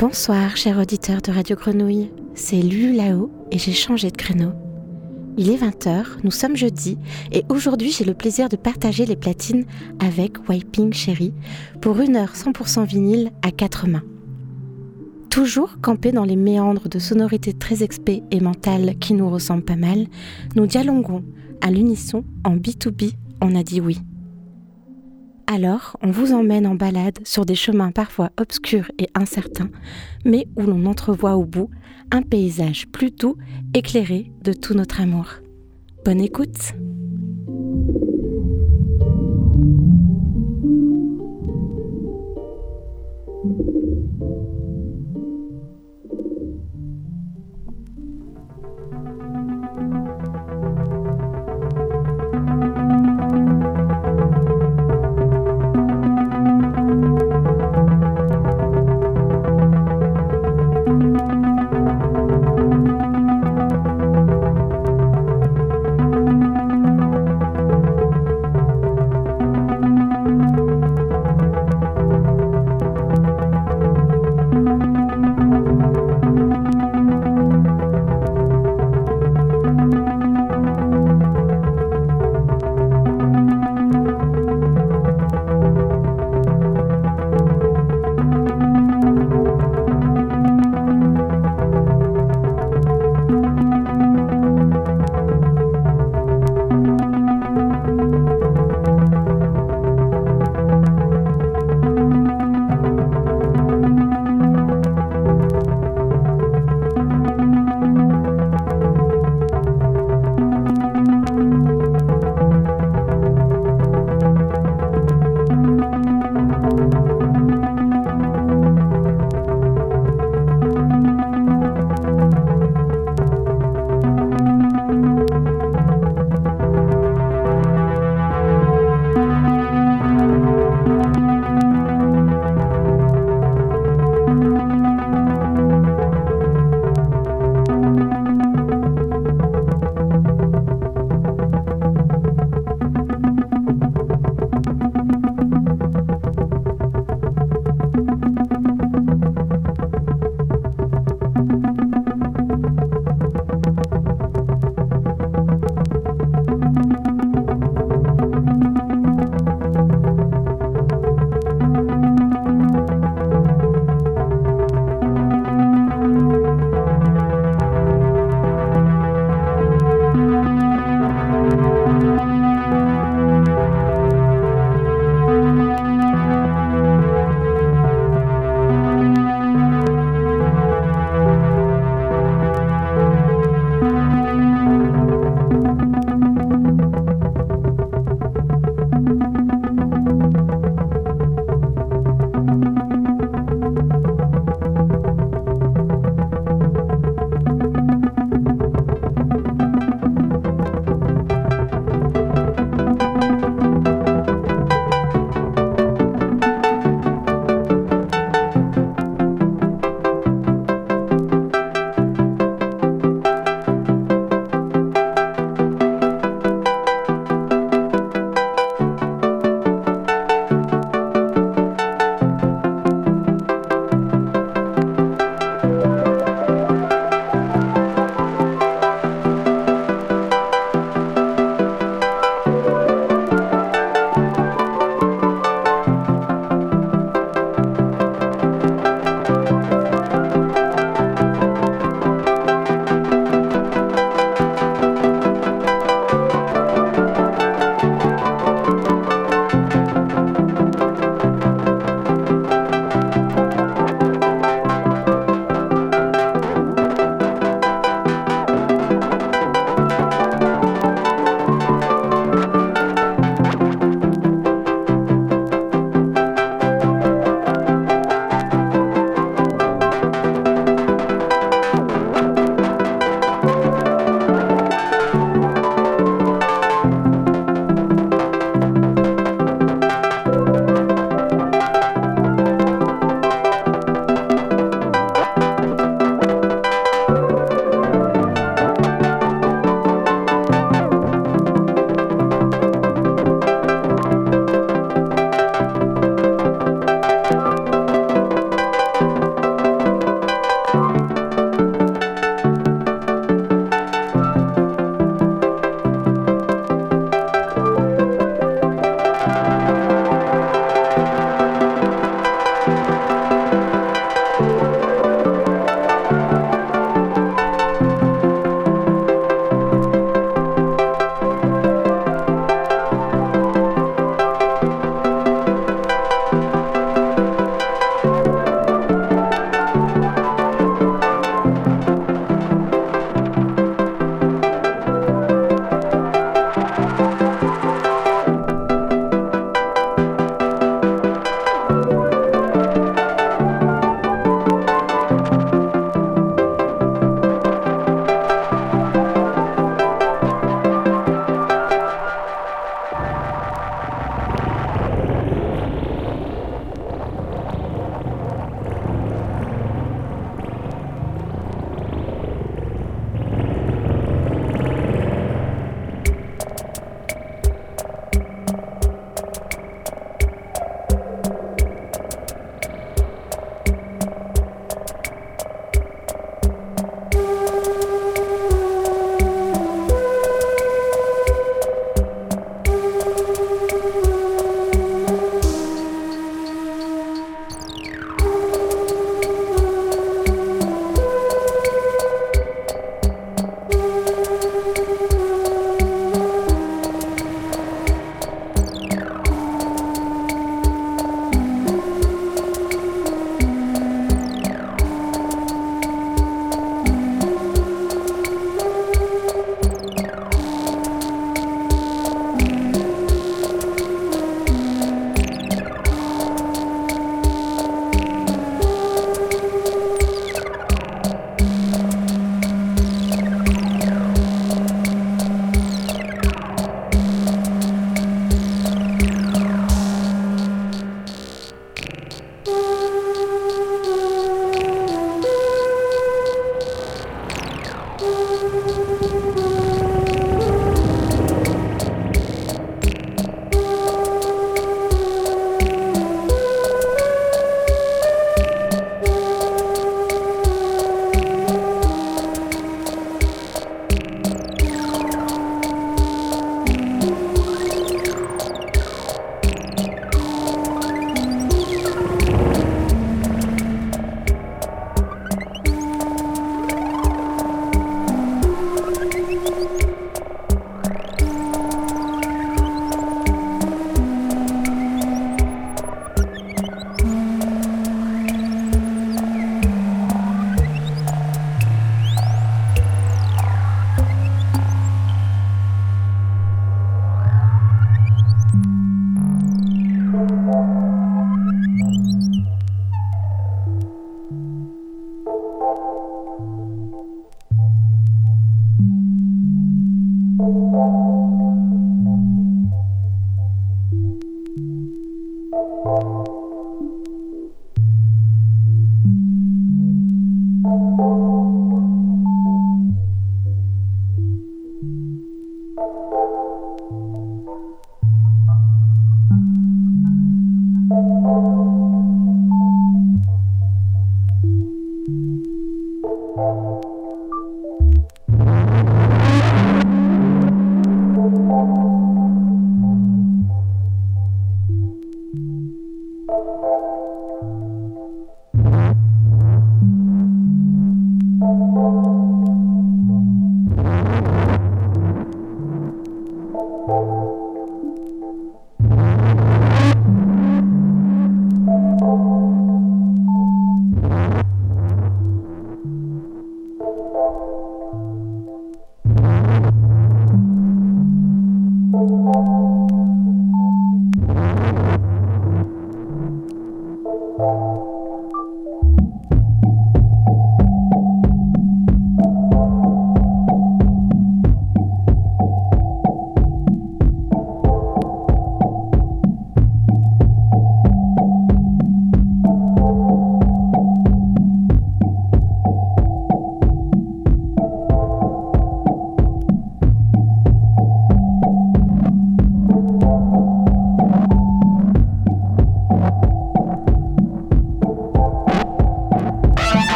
Bonsoir, chers auditeurs de Radio Grenouille. C'est Lulu là-haut et j'ai changé de créneau. Il est 20h, nous sommes jeudi et aujourd'hui j'ai le plaisir de partager les platines avec Wiping Cherry pour une heure 100% vinyle à quatre mains. Toujours campé dans les méandres de sonorités très expé et mentales qui nous ressemblent pas mal, nous dialoguons à l'unisson en B2B, on a dit oui. Alors, on vous emmène en balade sur des chemins parfois obscurs et incertains, mais où l'on entrevoit au bout un paysage plus doux, éclairé de tout notre amour. Bonne écoute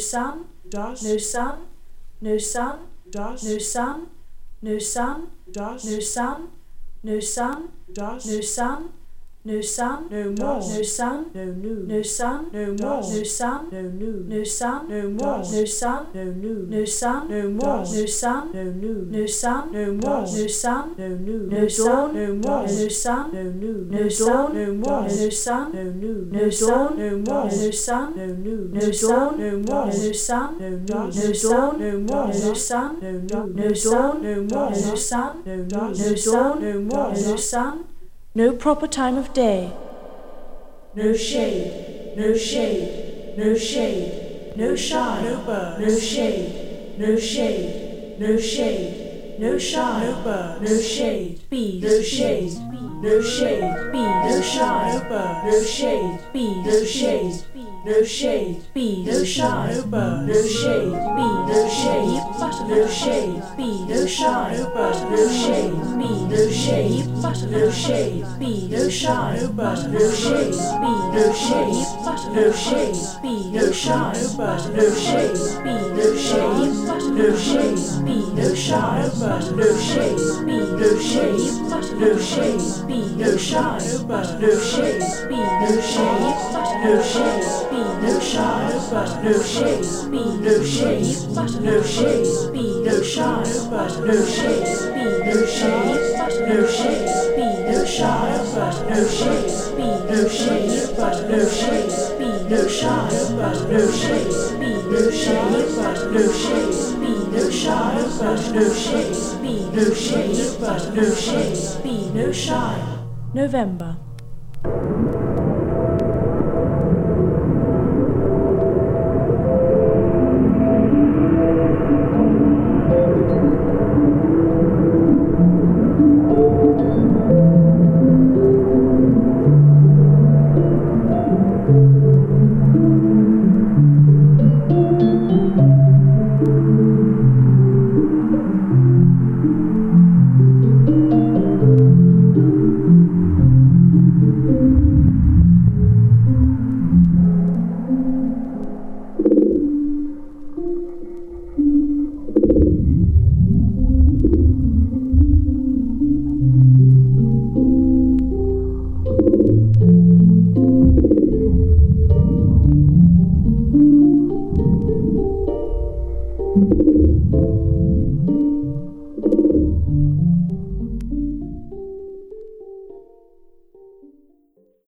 Nusan, das, Nusan, Nusan, das, Nusan, Nusan, das, Nusan, Nusan, das, Nusan, no sun, no more, no sun, no new, no sun, no more, no sun, no new, no sun, no more, no sun, no new, no sun, no more, no sun, no new, no sun, no more, no sun, no new, no sun, no more, no sun, no new, no sun, no more, no sun, no new, no sun, no more, no sun, no new, no sun, no more, no sun, no no sun, no more, no sun, no new, no sun, no more, no sun, no no new, sun, no more, no sun, no proper time of day, no shade, no shade, no shade, no shine, no bird, no shade, no shade, no shade, no shine, no bird, no shade, bees, no shade, no shade, bees, no shine, no bird, no shade, bees, no shade, no shade, bees, no shine, no bird, no shade, bees, no shade, no shade, bees, no shine, no bird, no shade, bees, no shade, butterfly, no shade, bees, no shine, no bird, no shade, bees, no shade, butterfly, no shade, bees, no shine, no bird, no shade, bees, no shade, no shade, bees, no shine, no bird, no shade, bees, no shade, butterfly, no shade, bees, no shine, no bird, no shade, bees, no shade, no shade, no shy, but no shame, be no shame, but no shame, be no shy, but no shame, be no shame, but no shame, be no shy, but no shame, be no shame, but no shame, be no shy, but no shame, be no shame, but no shame, be no shy, but no shame, be no shame, but no shame, be no shy. November.